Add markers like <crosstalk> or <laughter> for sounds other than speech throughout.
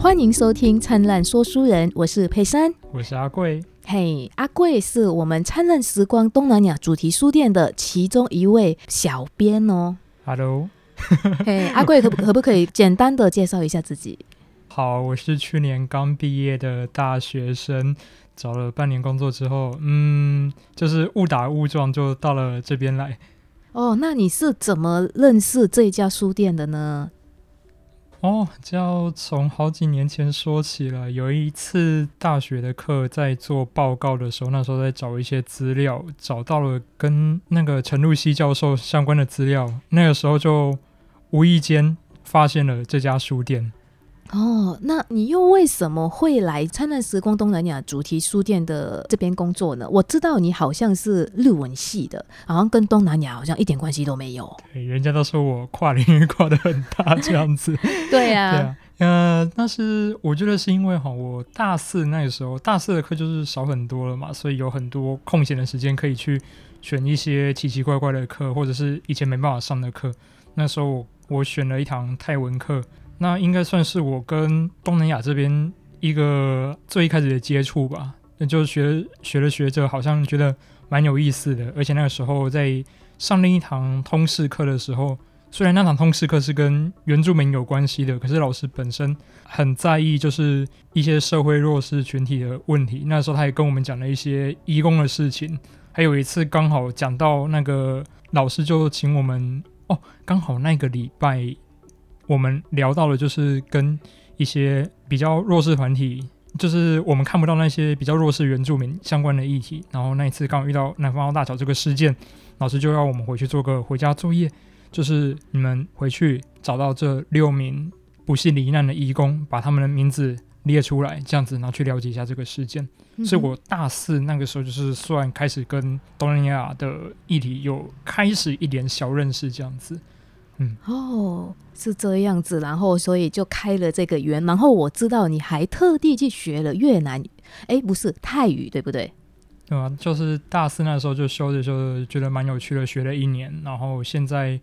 欢迎收听《灿烂说书人》，我是佩珊，我是阿贵。嘿，阿贵是我们灿烂时光东南亚主题书店的其中一位小编哦。Hello，<laughs> 嘿，阿贵可可不可以简单的介绍一下自己？好，我是去年刚毕业的大学生，找了半年工作之后，嗯，就是误打误撞就到了这边来。哦，那你是怎么认识这家书店的呢？哦，就要从好几年前说起了。有一次大学的课，在做报告的时候，那时候在找一些资料，找到了跟那个陈露西教授相关的资料。那个时候就无意间发现了这家书店。哦，那你又为什么会来灿烂时光东南亚主题书店的这边工作呢？我知道你好像是日文系的，好像跟东南亚好像一点关系都没有。对，人家都说我跨领域跨的很大这样子。<laughs> 对呀，对啊，呃，但是我觉得是因为哈，我大四那个时候，大四的课就是少很多了嘛，所以有很多空闲的时间可以去选一些奇奇怪怪的课，或者是以前没办法上的课。那时候我选了一堂泰文课。那应该算是我跟东南亚这边一个最一开始的接触吧。那就学学了学着，好像觉得蛮有意思的。而且那个时候在上另一堂通识课的时候，虽然那堂通识课是跟原住民有关系的，可是老师本身很在意就是一些社会弱势群体的问题。那时候他也跟我们讲了一些义工的事情。还有一次刚好讲到那个老师就请我们哦，刚好那个礼拜。我们聊到了，就是跟一些比较弱势团体，就是我们看不到那些比较弱势原住民相关的议题。然后那一次刚好遇到南方澳大桥这个事件，老师就要我们回去做个回家作业，就是你们回去找到这六名不幸罹难的义工，把他们的名字列出来，这样子，然后去了解一下这个事件。所以我大四那个时候就是算开始跟东南亚的议题有开始一点小认识，这样子。嗯哦，是这样子，然后所以就开了这个园，然后我知道你还特地去学了越南语，哎，不是泰语，对不对？对啊，就是大四那时候就修着修着觉得蛮有趣的，学了一年，然后现在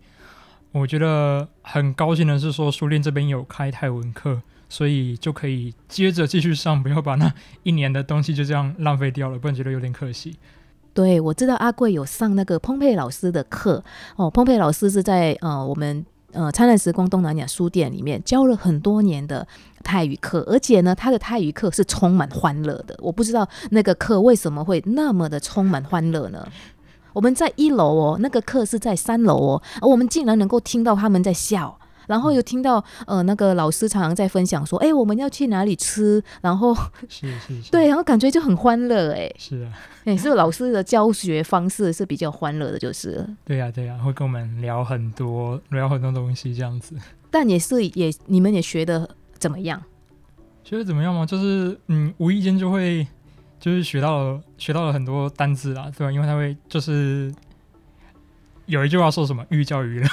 我觉得很高兴的是说书店这边有开泰文课，所以就可以接着继续上，不要把那一年的东西就这样浪费掉了，不然觉得有点可惜。对，我知道阿贵有上那个彭佩老师的课哦。彭佩老师是在呃我们呃灿烂时光东南亚书店里面教了很多年的泰语课，而且呢，他的泰语课是充满欢乐的。我不知道那个课为什么会那么的充满欢乐呢？我们在一楼哦，那个课是在三楼哦，而我们竟然能够听到他们在笑。然后又听到呃那个老师常常在分享说，哎，我们要去哪里吃？然后是是是，<laughs> 对，然后感觉就很欢乐，哎，是啊，<laughs> 哎，是老师的教学方式是比较欢乐的，就是，对呀对呀，会跟我们聊很多聊很多东西这样子。但也是也你们也学的怎么样？学的怎么样吗？就是嗯，无意间就会就是学到了学到了很多单字啦，对吧？因为他会就是。有一句话说什么“寓教于乐”，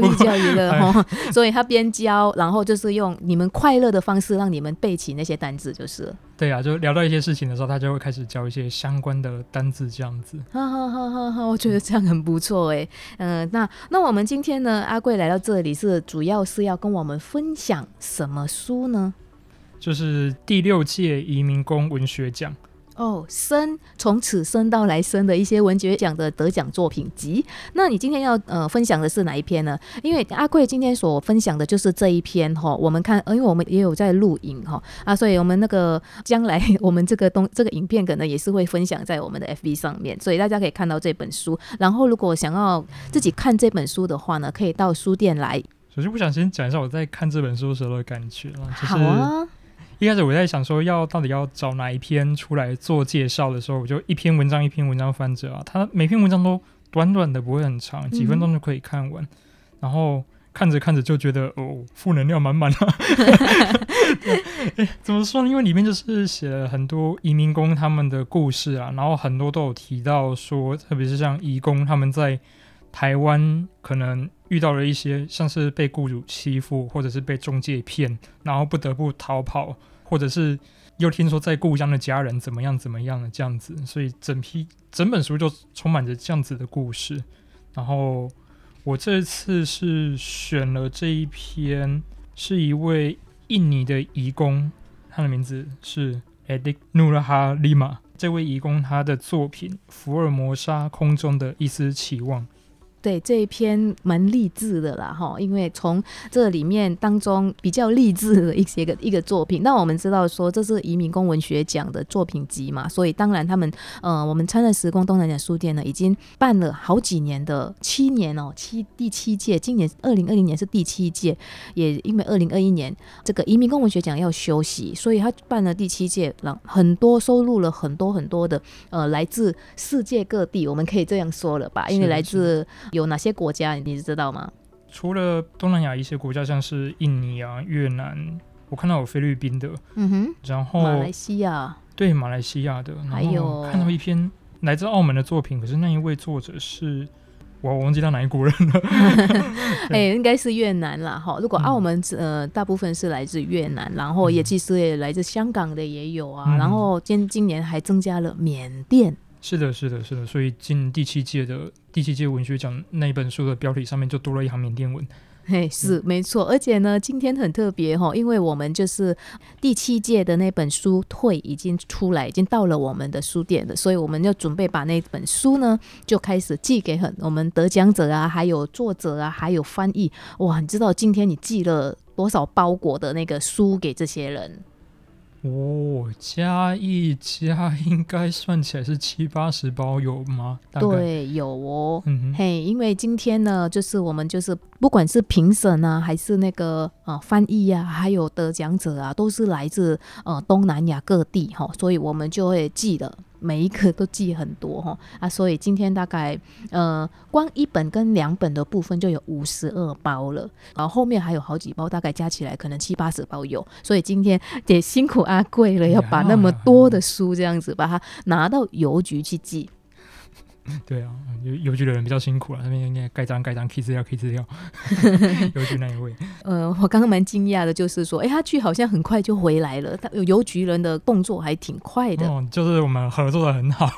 寓教于乐哦，所以他边教，然后就是用你们快乐的方式让你们背起那些单字，就是。对啊，就聊到一些事情的时候，他就会开始教一些相关的单字，这样子。哈哈哈哈哈！我觉得这样很不错哎。嗯，那那我们今天呢，阿贵来到这里是主要是要跟我们分享什么书呢？就是第六届移民工文学奖。哦，生从此生到来生的一些文学奖的得奖作品集。那你今天要呃分享的是哪一篇呢？因为阿贵今天所分享的就是这一篇哈。我们看，因为我们也有在录影哈啊，所以我们那个将来我们这个东这个影片可能也是会分享在我们的 FB 上面，所以大家可以看到这本书。然后如果想要自己看这本书的话呢，可以到书店来。首先，我想先讲一下我在看这本书时候的感觉啊，好啊。一开始我在想说，要到底要找哪一篇出来做介绍的时候，我就一篇文章一篇文章翻着啊。它每篇文章都短短的，不会很长，几分钟就可以看完。然后看着看着就觉得哦，负能量满满啊。<laughs> 哎，怎么说呢？因为里面就是写了很多移民工他们的故事啊，然后很多都有提到说，特别是像移工他们在台湾可能。遇到了一些像是被雇主欺负，或者是被中介骗，然后不得不逃跑，或者是又听说在故乡的家人怎么样怎么样的这样子，所以整批整本书就充满着这样子的故事。然后我这次是选了这一篇，是一位印尼的移工，他的名字是 Edik Nurha Lima。这位移工他的作品《福尔摩沙空中的一丝期望》。对这一篇蛮励志的啦，哈，因为从这里面当中比较励志的一些个一个作品，那我们知道说这是移民工文学奖的作品集嘛，所以当然他们呃，我们参乐时光东南亚书店呢已经办了好几年的七年哦，七第七届，今年二零二零年是第七届，也因为二零二一年这个移民工文学奖要休息，所以他办了第七届，让很多收录了很多很多的呃来自世界各地，我们可以这样说了吧，因为来自有哪些国家你知道吗？除了东南亚一些国家，像是印尼啊、越南，我看到有菲律宾的，嗯哼，然后马来西亚，对马来西亚的，还有看到一篇来自澳门的作品，可是那一位作者是我忘记他哪一国人了，<laughs> 哎，应该是越南啦。哈。如果澳门呃大部分是来自越南，然后也其实也来自香港的也有啊，然后今今年还增加了缅甸。是的，是的，是的，所以进第七届的第七届文学奖那一本书的标题上面就多了一行缅甸文。嘿，是没错，而且呢，今天很特别哈，因为我们就是第七届的那本书退已经出来，已经到了我们的书店了，所以我们就准备把那本书呢就开始寄给很我们得奖者啊，还有作者啊，还有翻译。哇，你知道今天你寄了多少包裹的那个书给这些人？哦，加一加应该算起来是七八十包有吗？对，有哦。嗯嘿，因为今天呢，就是我们就是不管是评审啊，还是那个呃翻译呀，还有得奖者啊，都是来自呃东南亚各地哈，所以我们就会记得。每一个都记很多哈啊，所以今天大概呃，光一本跟两本的部分就有五十二包了，然后后面还有好几包，大概加起来可能七八十包有。所以今天也辛苦阿贵了，要把那么多的书这样子把它拿到邮局去寄。<laughs> 对啊，邮邮局的人比较辛苦了，那边应该盖章盖章，K 资料 K 资料。<laughs> 邮局那一位，<laughs> 呃，我刚刚蛮惊讶的，就是说，哎，他去好像很快就回来了，他邮局人的动作还挺快的。哦，就是我们合作的很好。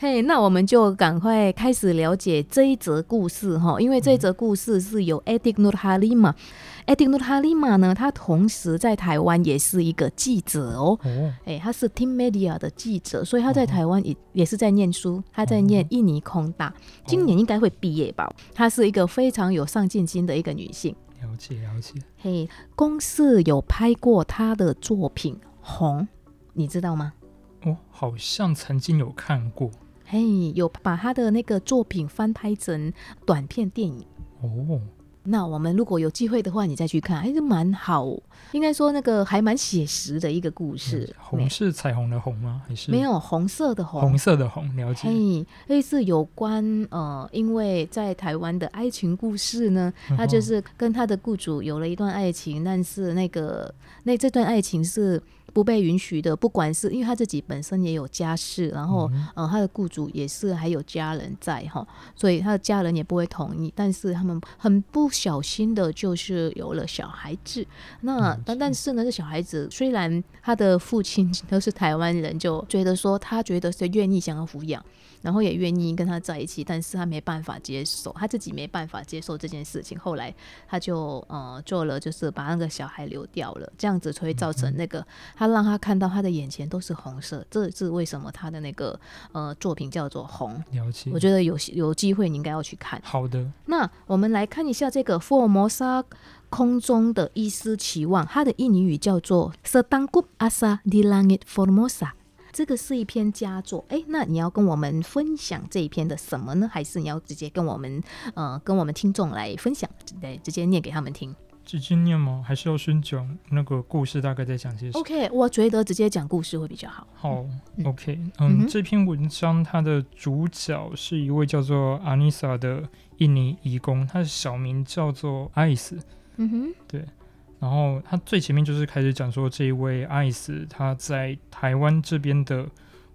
嘿，那我们就赶快开始了解这一则故事哈，因为这一则故事是由 Edik Nur Halim。艾迪努哈利玛呢？他同时在台湾也是一个记者哦。哦。哎，他是 Team Media 的记者，所以他在台湾也也是在念书。他在念印尼空大，今年应该会毕业吧？她是一个非常有上进心的一个女性。了解了解。嘿，公司有拍过她的作品《红》，你知道吗？哦，好像曾经有看过。嘿，有把她的那个作品翻拍成短片电影。哦。那我们如果有机会的话，你再去看，还是蛮好。应该说那个还蛮写实的一个故事。红是彩虹的红吗？还是没有红色的红？红色的红，了解。嘿，类似有关呃，因为在台湾的爱情故事呢，他就是跟他的雇主有了一段爱情，但是那个那这段爱情是。不被允许的，不管是因为他自己本身也有家室，然后呃他的雇主也是还有家人在哈，所以他的家人也不会同意。但是他们很不小心的，就是有了小孩子。那但但是呢，这小孩子虽然他的父亲都是台湾人，就觉得说他觉得是愿意想要抚养。然后也愿意跟他在一起，但是他没办法接受，他自己没办法接受这件事情。后来他就呃做了，就是把那个小孩流掉了，这样子会造成那个他让他看到他的眼前都是红色，这是为什么他的那个呃作品叫做红。了解，我觉得有有机会你应该要去看。好的，那我们来看一下这个福尔摩沙空中的一丝期望，它的印尼语叫做 Setangkup Asa di Langit Formosa。这个是一篇佳作，哎，那你要跟我们分享这一篇的什么呢？还是你要直接跟我们呃跟我们听众来分享，对，直接念给他们听？直接念吗？还是要先讲那个故事，大概在讲些什么？OK，我觉得直接讲故事会比较好。好，OK，嗯，这篇文章它的主角是一位叫做阿尼萨的印尼义工，他的小名叫做艾斯。嗯哼，对。然后他最前面就是开始讲说，这一位艾斯他在台湾这边的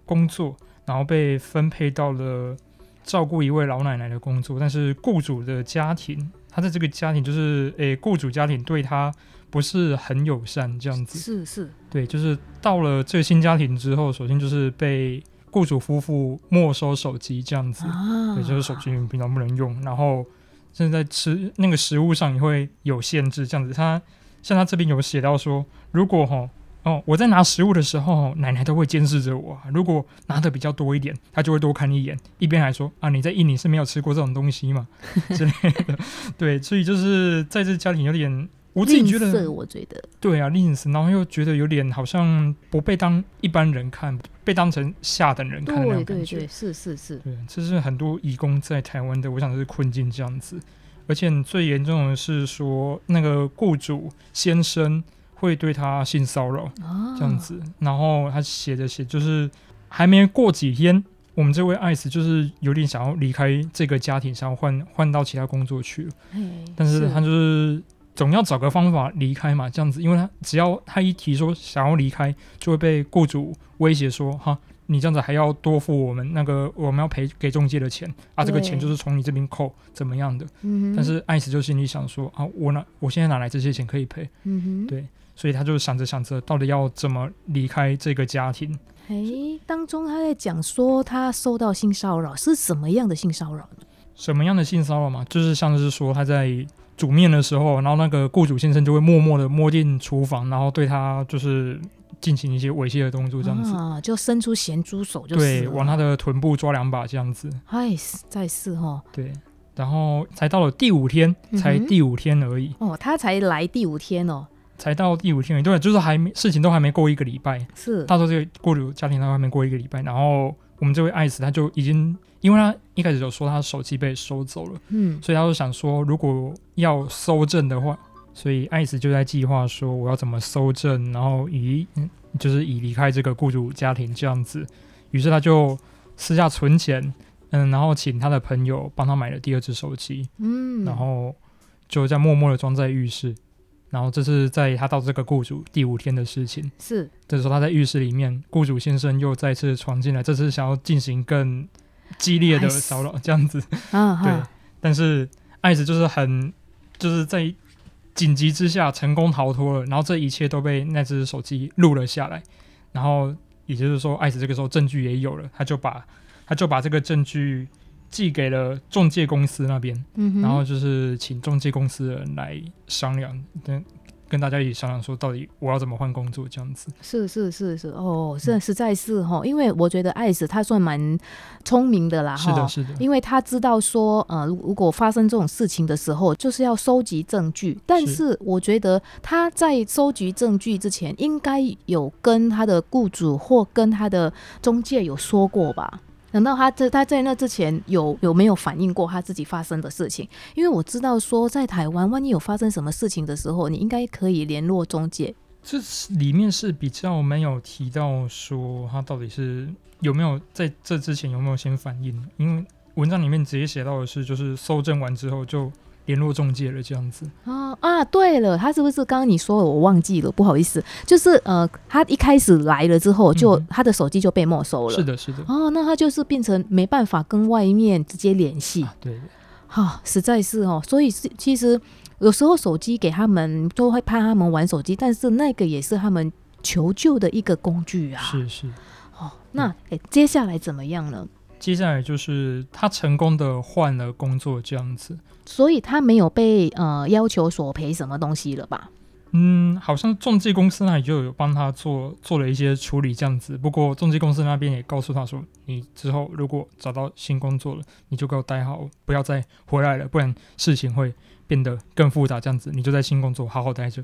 工作，然后被分配到了照顾一位老奶奶的工作，但是雇主的家庭，他在这个家庭就是诶，雇主家庭对他不是很友善，这样子是是，对，就是到了这个新家庭之后，首先就是被雇主夫妇没收手机这样子，也就是手机平常不能用，然后甚至在吃那个食物上也会有限制，这样子他。像他这边有写到说，如果哈哦我在拿食物的时候，奶奶都会监视着我啊。如果拿的比较多一点，他就会多看一眼，一边还说啊你在印尼是没有吃过这种东西嘛 <laughs> 之类的。对，所以就是在这家庭有点，我自己觉得我觉得对啊，吝啬，然后又觉得有点好像不被当一般人看，被当成下等人看的那种感觉。对对，是是是，对，这是很多义工在台湾的，我想是困境这样子。而且最严重的是说，那个雇主先生会对他性骚扰啊，这样子，然后他写着写，就是还没过几天，我们这位艾斯就是有点想要离开这个家庭，想要换换到其他工作去但是他就是总要找个方法离开嘛，这样子，因为他只要他一提说想要离开，就会被雇主威胁说，哈，你这样子还要多付我们那个我们要赔给中介的钱啊，这个钱就是从你这边扣，怎么样的？嗯，但是艾斯就心里想说，啊，我哪我现在哪来这些钱可以赔？嗯哼，对所以他就想着想着，到底要怎么离开这个家庭？诶，当中他在讲说他受到性骚扰是什么样的性骚扰呢？什么样的性骚扰嘛？就是像是说他在煮面的时候，然后那个雇主先生就会默默的摸进厨房，然后对他就是进行一些猥亵的动作，这样子。啊，就伸出咸猪手就是对，往他的臀部抓两把这样子。哎，再试哈，对，然后才到了第五天，才第五天而已，哦，他才来第五天哦，才到第五天而已。对，就是还没事情都还没过一个礼拜，是。他说这个过主家庭都还没过一个礼拜，然后我们这位爱子他就已经，因为他一开始有说他手机被收走了，嗯。所以他就想说，如果要搜证的话，所以艾斯就在计划说我要怎么搜证，然后以嗯就是以离开这个雇主家庭这样子。于是他就私下存钱，嗯，然后请他的朋友帮他买了第二只手机，嗯，然后就这样默默的装在浴室。然后这是在他到这个雇主第五天的事情。是这时候他在浴室里面，雇主先生又再次闯进来，这次想要进行更激烈的骚扰，这样子。啊对，，但是艾斯就是很就是在紧急之下成功逃脱了，然后这一切都被那只手机录了下来，然后也就是说，艾斯这个时候证据也有了，他就把他就把这个证据寄给了中介公司那边，嗯，然后就是请中介公司的人来商量，跟跟大家一起商量说，到底我要怎么换工作这样子。是是是是哦，这实在是哈，因为我觉得艾斯他算蛮聪明的啦，哈是的，是的，因为他知道说，呃，如如果发生这种事情的时候，就是要收集证据。但是是我觉得他在收集证据之前，应该有跟他的雇主或跟他的中介有说过吧？难道他在他在那之前有有没有反映过他自己发生的事情？因为我知道说，在台湾，万一有发生什么事情的时候，你应该可以联络中介。这里面是比较没有提到说他到底是有没有在这之前有没有先反应，因为文章里面直接写到的是，就是搜证完之后就联络中介了这样子。啊啊，对了，他是不是刚刚你说的我忘记了？不好意思，就是呃，他一开始来了之后，就、嗯他的手机就被没收了。是的，是的，哦，那他就是变成没办法跟外面直接联系，啊，对的，哈、实在是哦。所以是其实有时候手机给他们都会怕他们玩手机，但是那个也是他们求救的一个工具啊。是是。哦，那诶，接下来怎么样呢？接下来就是他成功的换了工作这样子。所以他没有被呃要求索赔什么东西了吧？嗯，好像中介公司那里就有帮他做做了一些处理这样子。不过中介公司那边也告诉他说，你之后如果找到新工作了，你就给我待好，不要再回来了，不然事情会变得更复杂。这样子，你就在新工作好好待着。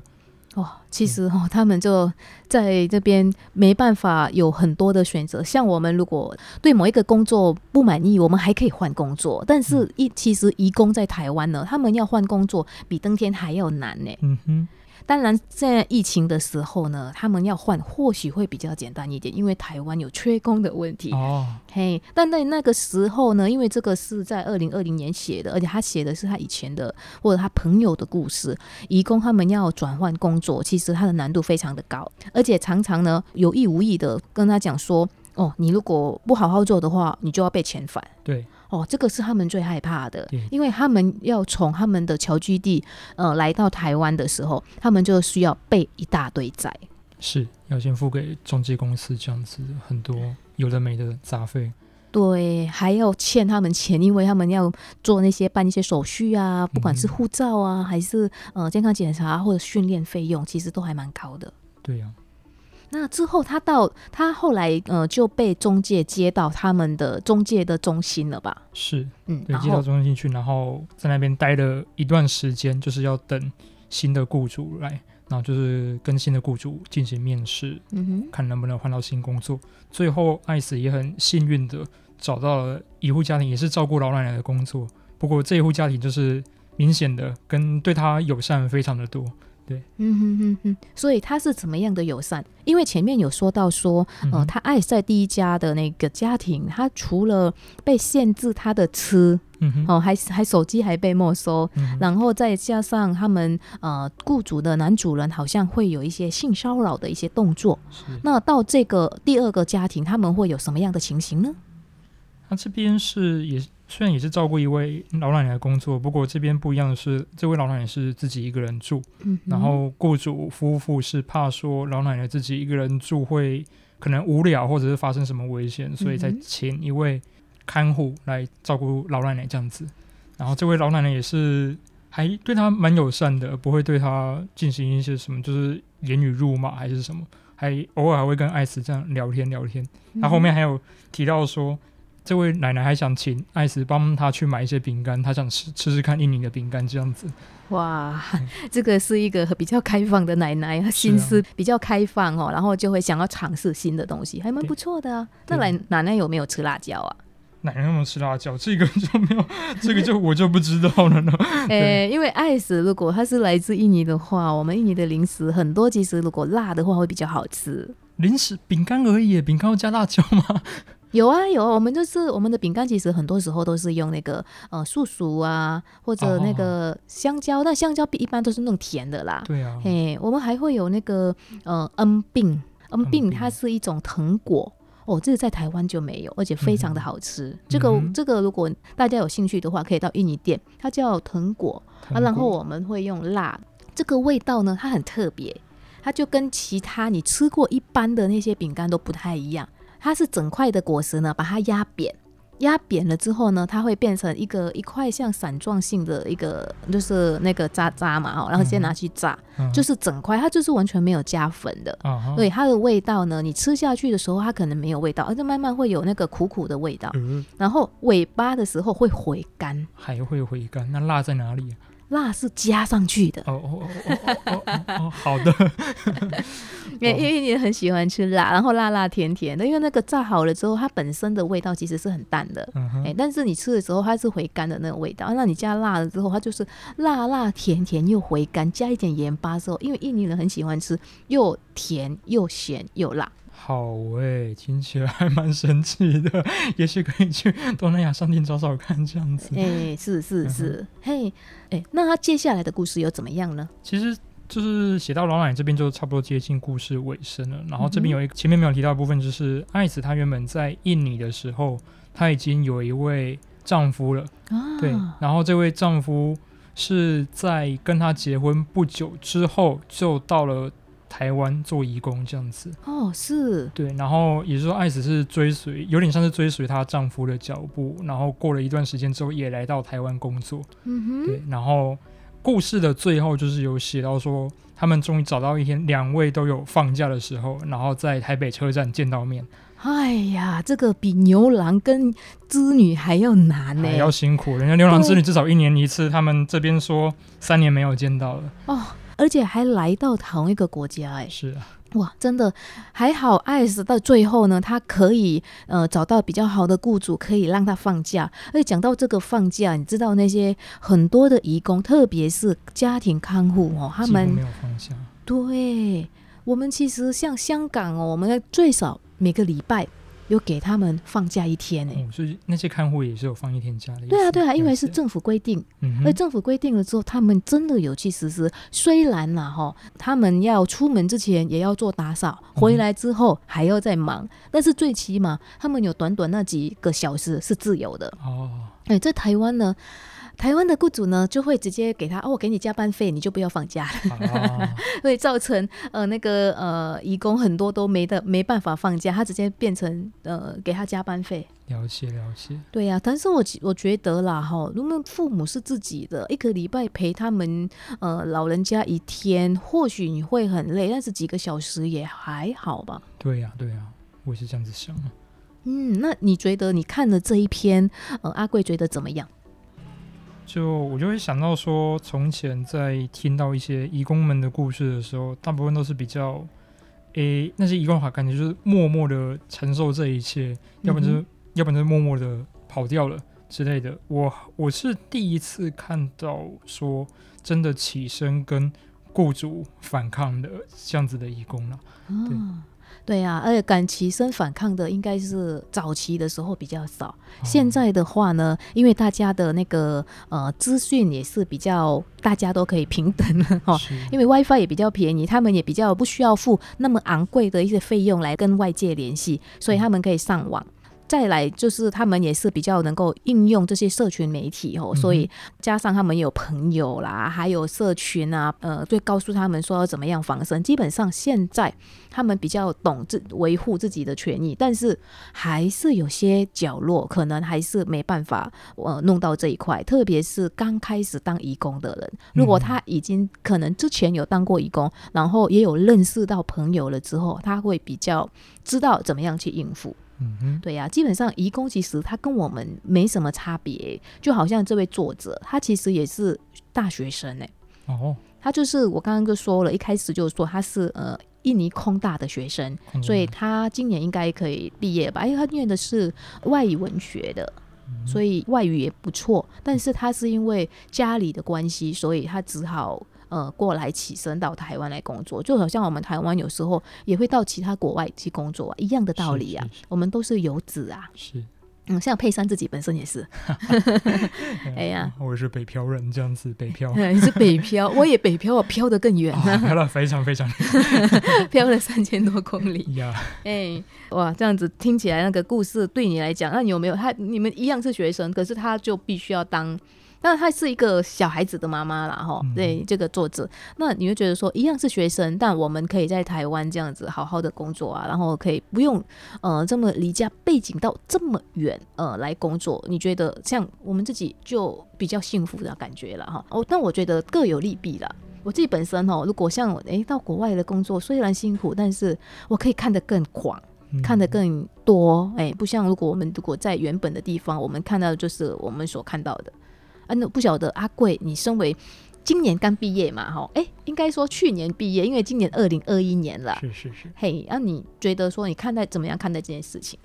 哦，其实哦，他们就在这边没办法有很多的选择。像我们如果对某一个工作不满意，我们还可以换工作。但是一其实移工在台湾呢，他们要换工作比登天还要难呢。嗯哼，当然，在疫情的时候呢，他们要换或许会比较简单一点，因为台湾有缺工的问题。哦，嘿，但在那个时候呢，因为这个是在二零二零年写的，而且他写的是他以前的或者他朋友的故事。移工他们要转换工作，其实他的难度非常的高，而且常常呢有意无意的跟他讲说：“哦，你如果不好好做的话，你就要被遣返。”对，哦，这个是他们最害怕的，因为他们要从他们的侨居地呃来到台湾的时候，他们就需要备一大堆债。是要先付给中介公司这样子很多有的没的杂费。对，还要欠他们钱，因为他们要做那些办一些手续啊，不管是嗯护照啊，还是呃健康检查或者训练费用，其实都还蛮高的。对呀、那之后，他到他后来呃就被中介接到他们的中介的中心了吧？是嗯，对，接到中心去，然后在那边待了一段时间，就是要等新的雇主来，然后就是跟新的雇主进行面试，嗯哼，看能不能换到新工作。最后，艾斯也很幸运的找到了一户家庭，也是照顾老奶奶的工作。不过这一户家庭就是明显的跟对他友善非常的多。嗯哼哼哼，所以他是怎么样的友善？因为前面有说到说，呃，嗯他爱在第一家的那个家庭，他除了被限制他的吃嗯哼，哦，还还手机还被没收，嗯然后再加上他们呃雇主的男主人好像会有一些性骚扰的一些动作。那到这个第二个家庭，他们会有什么样的情形呢？他这边是也虽然也是照顾一位老奶奶的工作，不过这边不一样的是，这位老奶奶是自己一个人住，嗯，然后雇主夫妇是怕说老奶奶自己一个人住会可能无聊或者是发生什么危险，所以才请一位看护来照顾老奶奶这样子。然后这位老奶奶也是还对她蛮友善的，不会对她进行一些什么就是言语辱骂还是什么，还偶尔还会跟艾斯这样聊天聊天。嗯他后面还有提到说，这位奶奶还想请艾斯帮她去买一些饼干，她想吃吃吃看印尼的饼干这样子。哇，这个是一个比较开放的奶奶，她心啊思比较开放哦，然后就会想要尝试新的东西，还蛮不错的啊。那对奶奶奶有没有吃辣椒啊？奶奶有没有吃辣椒？这个就没有，<laughs> 这个就我就不知道了呢。<laughs> 诶、因为艾斯如果它是来自印尼的话，我们印尼的零食很多，其实如果辣的话会比较好吃。零食饼干而已，饼干要加辣椒吗？有啊有啊，我们就是我们的饼干，其实很多时候都是用那个呃树薯啊，或者那个香蕉，但香蕉比一般都是那种甜的啦。对啊，嘿，我们还会有那个呃恩饼，恩恩饼饼它是一种藤果。哦，这个在台湾就没有，而且非常的好吃。这个这个，如果大家有兴趣的话，可以到印尼店，它叫藤果啊。然后我们会用辣，这个味道呢，它很特别，它就跟其他你吃过一般的那些饼干都不太一样。它是整块的果实呢，把它压扁，压扁了之后呢，它会变成一个一块像伞状性的一个，就是那个渣渣嘛，哦，然后先拿去炸，嗯就是整块，它就是完全没有加粉的。啊哈，对它的味道呢，你吃下去的时候，它可能没有味道，而且慢慢会有那个苦苦的味道。嗯，然后尾巴的时候会回甘，还会回甘。那辣在哪里啊？辣是加上去的。哦哦哦哦哦哦哦，好的，<laughs> 因为因为你很喜欢吃辣，然后辣辣甜甜的，因为那个炸好了之后，它本身的味道其实是很淡的。哎、嗯哼，但是你吃的时候它是回甘的那个味道，那你加辣了之后，它就是辣辣甜甜又回甘，加一点盐巴之后，因为印尼人很喜欢吃又甜又咸又辣。好诶，听起来还蛮神奇的，<laughs> 也许可以去东南亚商店找找看这样子。哎、是是嗯是，嘿，哎、那他接下来的故事又怎么样呢？其实就是写到老奶奶这边就差不多接近故事尾声了。然后这边嗯有一个前面没有提到的部分，就是爱子她原本在印尼的时候，她已经有一位丈夫了，啊，对。然后这位丈夫是在跟她结婚不久之后就到了台湾做义工这样子。哦，是，对，然后也就是说，爱子是追随，有点像是追随她丈夫的脚步，然后过了一段时间之后，也来到台湾工作。嗯哼，对，然后故事的最后就是有写到说，他们终于找到一天，两位都有放假的时候，然后在台北车站见到面，哎呀，这个比牛郎跟织女还要难呢、还要辛苦。人家牛郎织女至少一年一次，他们这边说三年没有见到了。哦，而且还来到同一个国家、哎，是啊，哇，真的还好，艾斯到最后呢，他可以呃找到比较好的雇主，可以让他放假。而且讲到这个放假，你知道那些很多的义工，特别是家庭看护哦，他们没有放假。对我们其实像香港哦，我们最少每个礼拜有给他们放假一天呢。哦，所以那些看护也是有放一天假的。对啊，对啊，因为是政府规定，嗯哼，而政府规定了之后，他们真的有去实施。虽然呢、哈，他们要出门之前也要做打扫，嗯回来之后还要再忙，但是最起码他们有短短那几个小时是自由的。哦，哎，在台湾呢，台湾的雇主呢就会直接给他哦，我给你加班费，你就不要放假了，啊，<laughs> 会造成呃那个呃义工很多都没的没办法放假，他直接变成呃给他加班费。了解了解，对呀、但是我我觉得啦，哈，如果父母是自己的，一个礼拜陪他们呃老人家一天，或许你会很累，但是几个小时也还好吧。对呀、对呀、我也是这样子想的。嗯，那你觉得你看了这一篇，呃，阿贵觉得怎么样？就我就会想到说，从前在听到一些义工们的故事的时候，大部分都是比较，诶、那些义工好感觉就是默默的承受这一切，要不然就是、嗯要不然就是默默的跑掉了之类的。我我是第一次看到说真的起身跟雇主反抗的这样子的义工了。对呀、而且敢起身反抗的应该是早期的时候比较少，现在的话呢，因为大家的那个呃资讯也是比较大家都可以平等了 <laughs> 哈。是因为 WiFi 也比较便宜，他们也比较不需要付那么昂贵的一些费用来跟外界联系，所以他们可以上网。再来就是他们也是比较能够应用这些社群媒体哦，所以加上他们有朋友啦，还有社群啊，呃，对，告诉他们说要怎么样防身。基本上现在他们比较懂自维护自己的权益，但是还是有些角落可能还是没办法呃弄到这一块，特别是刚开始当义工的人，如果他已经可能之前有当过义工，然后也有认识到朋友了之后，他会比较知道怎么样去应付。嗯哼，对呀、基本上移工其实他跟我们没什么差别，就好像这位作者，他其实也是大学生哎，哦，他就是我刚刚就说了，一开始就说他是呃印尼空大的学生，空所以他今年应该可以毕业吧，因为他念的是外语文学的。所以外语也不错，但是他是因为家里的关系，所以他只好呃过来起身到台湾来工作，就好像我们台湾有时候也会到其他国外去工作、啊、一样的道理啊。我们都是游子啊，是，嗯，像佩珊自己本身也是，<laughs> 哎呀，我也是北漂人，这样子北漂，你是北漂，我也北漂，我漂得更远。啊啊，漂了非常非常漂 <laughs> 了三千多公里。<laughs> 呀，哎、哇，这样子听起来那个故事对你来讲，那你有没有他？你们一样是学生，可是他就必须要当，当然他是一个小孩子的妈妈啦，哈、嗯对这个作者，那你会觉得说，一样是学生，但我们可以在台湾这样子好好的工作啊，然后可以不用呃这么离家背景到这么远呃来工作，你觉得像我们自己就比较幸福的感觉了哈。哦，但我觉得各有利弊啦。我自己本身哦，如果像我诶到国外的工作，虽然辛苦，但是我可以看得更广。嗯看得更多，哎、不像如果我们如果在原本的地方，我们看到的就是我们所看到的。啊，那不晓得阿贵，你身为今年刚毕业嘛，哈，哎、应该说去年毕业，因为今年二零二一年了。是是是，嘿，那、你觉得说你看待怎么样看待这件事情？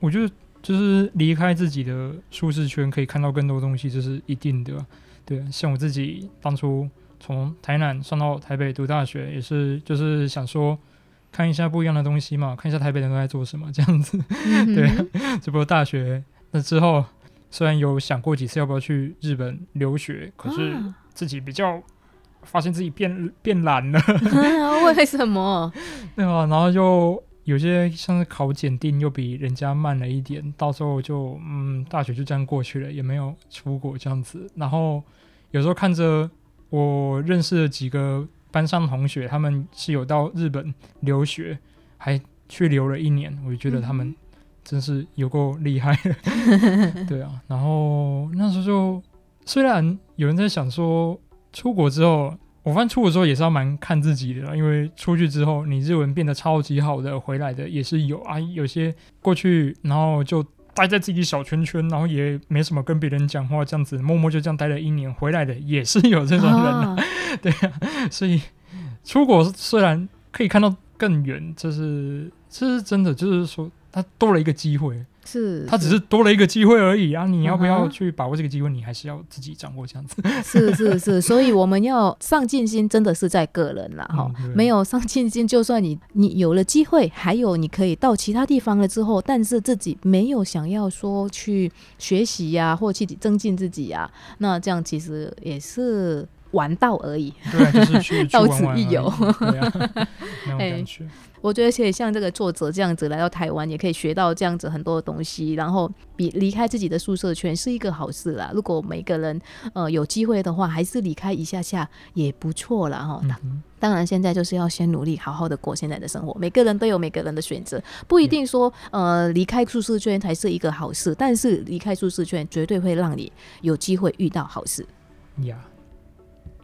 我觉得就是离开自己的舒适圈，可以看到更多东西，这是一定的啊。对啊，像我自己当初从台南上到台北读大学，也是就是想说看一下不一样的东西嘛，看一下台北人都在做什么这样子。<laughs> 对只不过大学那之后，虽然有想过几次要不要去日本留学，可是啊自己比较发现自己变变懒了，<laughs> 为什么？<laughs> 对吧？然后就有些像是考检定又比人家慢了一点，到时候就嗯，大学就这样过去了，也没有出国这样子。然后有时候看着我认识的几个班上同学，他们是有到日本留学，还去留了一年，我就觉得他们真是有够厉害的。<laughs> 对啊，然后那时候就虽然有人在想说出国之后。我发现出国之后也是要蛮看自己的啦，因为出去之后你日文变得超级好的，回来的也是有啊。有些过去然后就待在自己小圈圈，然后也没什么跟别人讲话，这样子默默就这样待了一年，回来的也是有这种人 <laughs> 对啊，所以出国虽然可以看到更远，这是这是真的，就是说他多了一个机会，是，他只是多了一个机会而已啊。你要不要去把握这个机会？你还是要自己掌握这样子。<laughs> 是是是，所以我们要上进心，真的是在个人了，哈、嗯没有上进心，就算你你有了机会，还有你可以到其他地方了之后，但是自己没有想要说去学习呀、或去增进自己呀、那这样其实也是。玩到而已。对啊，就是去去到此一游对啊，那种哎感觉。<laughs> 我觉得，且像这个作者这样子来到台湾，也可以学到这样子很多的东西，然后比离开自己的宿舍圈是一个好事啦。如果每个人呃有机会的话，还是离开一下下也不错啦哈。嗯，当然，现在就是要先努力，好好的过现在的生活。每个人都有每个人的选择，不一定说呃离开舒适圈才是一个好事，但是离开舒适圈绝对会让你有机会遇到好事。呀。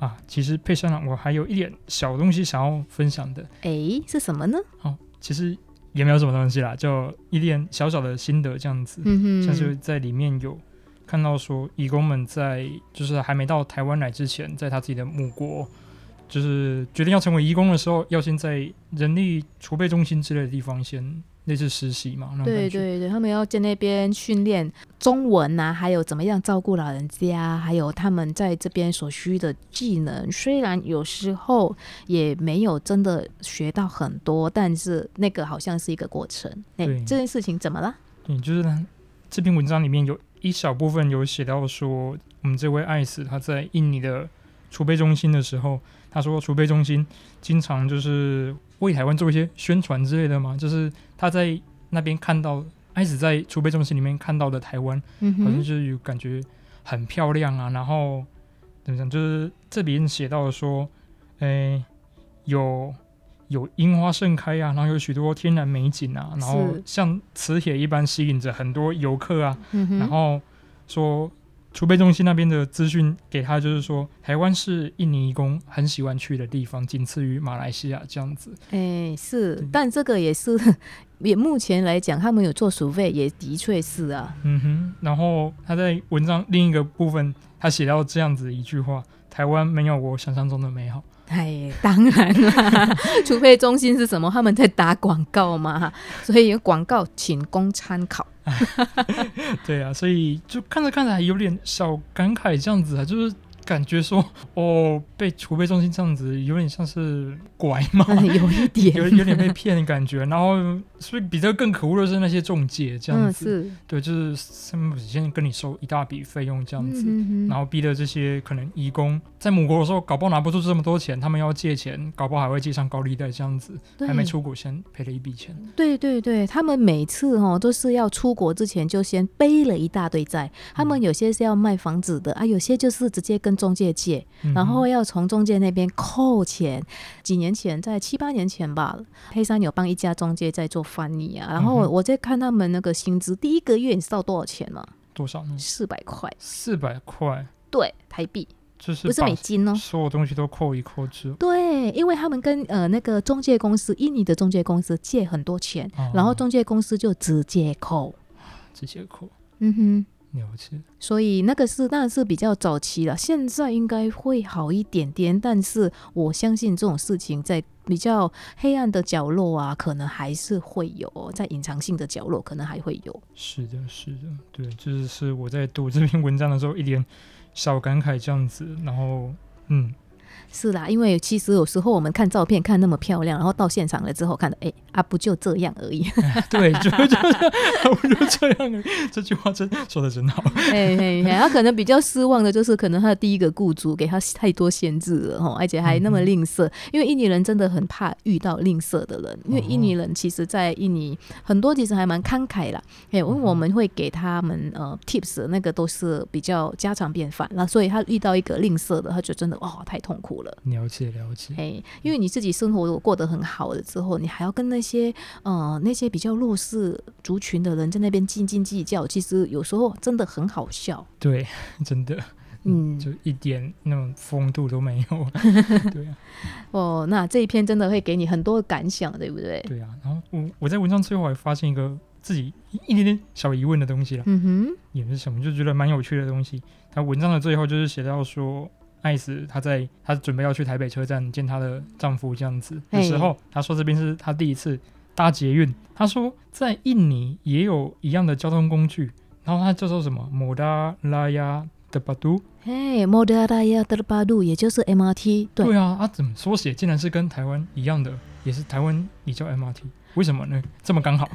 啊，其实佩珊啊，我还有一点小东西想要分享的。诶，是什么呢？哦，其实也没有什么东西啦，就一点小小的心得这样子。嗯哼，像是在里面有看到说，义工们在就是还没到台湾来之前，在他自己的母国，就是决定要成为义工的时候，要先在人力储备中心之类的地方先类似实习嘛。对对对，他们要在那边训练中文呐、还有怎么样照顾老人家，还有他们在这边所需的技能。虽然有时候也没有真的学到很多，但是那个好像是一个过程。哎对，这件事情怎么了？对，就是呢这篇文章里面有一小部分有写到说，我们这位艾斯他在印尼的储备中心的时候，他说储备中心经常就是为台湾做一些宣传之类的嘛，就是他在那边看到艾斯在储备中心里面看到的台湾，嗯好像，就是有感觉很漂亮啊，然后怎么讲，就是这边写到了说，诶、有有樱花盛开啊，然后有许多天然美景啊，然后像磁铁一般吸引着很多游客啊，嗯，然后说储备中心那边的资讯给他，就是说台湾是印尼移工很喜欢去的地方，仅次于马来西亚这样子。哎，是，但这个也是，也目前来讲，他们有做鼠费，也的确是啊。嗯哼，然后他在文章另一个部分，他写到这样子一句话：台湾没有我想象中的美好。哎，当然啦，<laughs> 储备中心是什么？他们在打广告嘛，所以广告仅供参考。<laughs> <laughs> 对啊，所以就看着看着还有点小感慨，这样子啊，就是感觉说，<laughs> 哦，被储备中心这样子，有点像是拐嘛，嗯 <laughs> 有一点，有有点被骗的感觉。然后，所以比这更可恶的是那些中介这样嗯，子，是对，就是他们先跟你收一大笔费用这样子。嗯然后逼的这些可能义工在母国的时候，搞不好拿不出这么多钱，他们要借钱，搞不好还会借上高利贷这样子，还没出国先赔了一笔钱。对对对，他们每次哦都是要出国之前就先背了一大堆债。他们有些是要卖房子的啊，有些就是直接跟中介借，嗯然后要从中介那边扣钱。几年前，在七八年前吧，黑山有帮一家中介在做翻译啊，然后我在看他们那个薪资，第一个月你知道多少钱吗？多少呢？四百块，四百块，对，台币，就是不是美金哦。所有东西都扣一扣之后，对，因为他们跟呃那个中介公司，印尼的中介公司借很多钱，哦然后中介公司就直接扣。直接扣，嗯哼。了解。所以那个是当然是比较早期了，现在应该会好一点点，但是我相信这种事情在比较黑暗的角落啊，可能还是会有，在隐藏性的角落可能还会有。是的，是的，对，就是是我在读这篇文章的时候一点小感慨这样子，然后嗯，是啦，因为其实有时候我们看照片看那么漂亮，然后到现场了之后看到，哎啊不就这样而已，<laughs> 对，就就我 <laughs> 就这样而已，这句话真说的真好。嘿嘿嘿，他可能比较失望的就是，可能他的第一个雇主给他太多限制了哈，而且还那么吝啬。因为印尼人真的很怕遇到吝啬的人，因为印尼人其实，在印尼很多其实还蛮慷慨啦。哎，因为我们会给他们呃 tips，那个都是比较家常便饭，那所以他遇到一个吝啬的，他就真的哇太痛苦了。了解了解，哎，因为你自己生活如果过得很好了之后，你还要跟那些呃那些比较弱势族群的人在那边斤斤计较，其实有时候真的很好笑。对，<laughs> 真的，嗯，<laughs> 就一点那种风度都没有。<laughs> 对啊，哦，那这一篇真的会给你很多感想，对不对？对啊。然后我我在文章最后还发现一个自己一一点点小疑问的东西了，嗯哼也不是什么，就觉得蛮有趣的东西。他文章的最后就是写到说，艾斯她在她准备要去台北车站见她的丈夫这样子的时候，她说这边是她第一次搭捷运。她说在印尼也有一样的交通工具，然后它叫做什么摩达拉亚的巴都。哼，嘿，莫达拉亚德巴杜，也就是 MRT，对，对啊，啊怎么缩写竟然是跟台湾一样的，也是台湾也叫 MRT。为什么呢？这么刚好？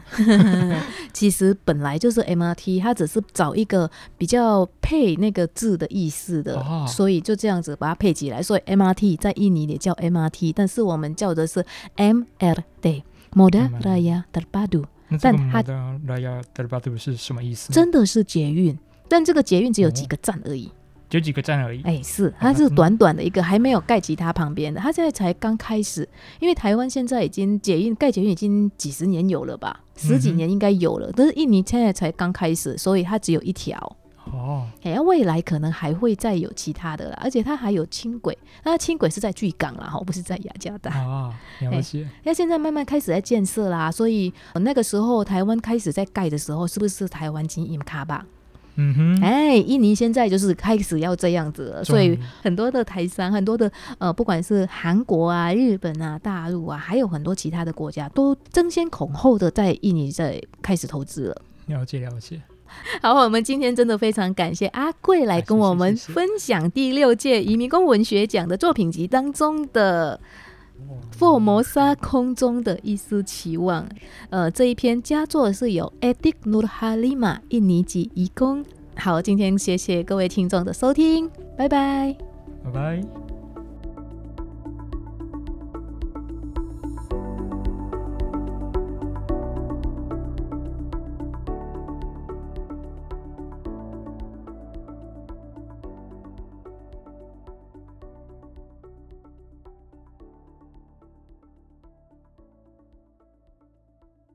<laughs> 其实本来就是 MRT，它只是找一个比较配那个字的意思的，哦所以就这样子把它配起来。所以 MRT 在印尼也叫 MRT，但是我们叫的是 MRT。Moda Raya Terpadu 但它 Raya Terpadu 是什么意思？真的是捷运，但这个捷运只有几个站而已。就几个站而已。哎，是，它是短短的一个，还没有盖其他旁边的，它现在才刚开始。因为台湾现在已经捷运盖捷运已经几十年有了吧，十几年应该有了，但是印尼现在才刚开始，所以它只有一条。哦，哎，未来可能还会再有其他的啦，而且它还有轻轨，那轻轨是在巨港啦，哈，不是在雅加达。啊，了解。那现在慢慢开始在建设啦，所以呃那个时候台湾开始在盖的时候，是不是台湾经营卡吧？嗯哼，哎，印尼现在就是开始要这样子了，所以很多的台商，很多的呃，不管是韩国啊、日本啊、大陆啊，还有很多其他的国家，都争先恐后的在印尼在开始投资了。了解了解。好，我们今天真的非常感谢阿贵来跟我们分享第六届移民工文学奖的作品集当中的《福尔摩沙空中的一丝期望》。呃，这一篇佳作是由 Edik Nurhalima 印尼籍移工。好，今天谢谢各位听众的收听，拜拜。拜拜。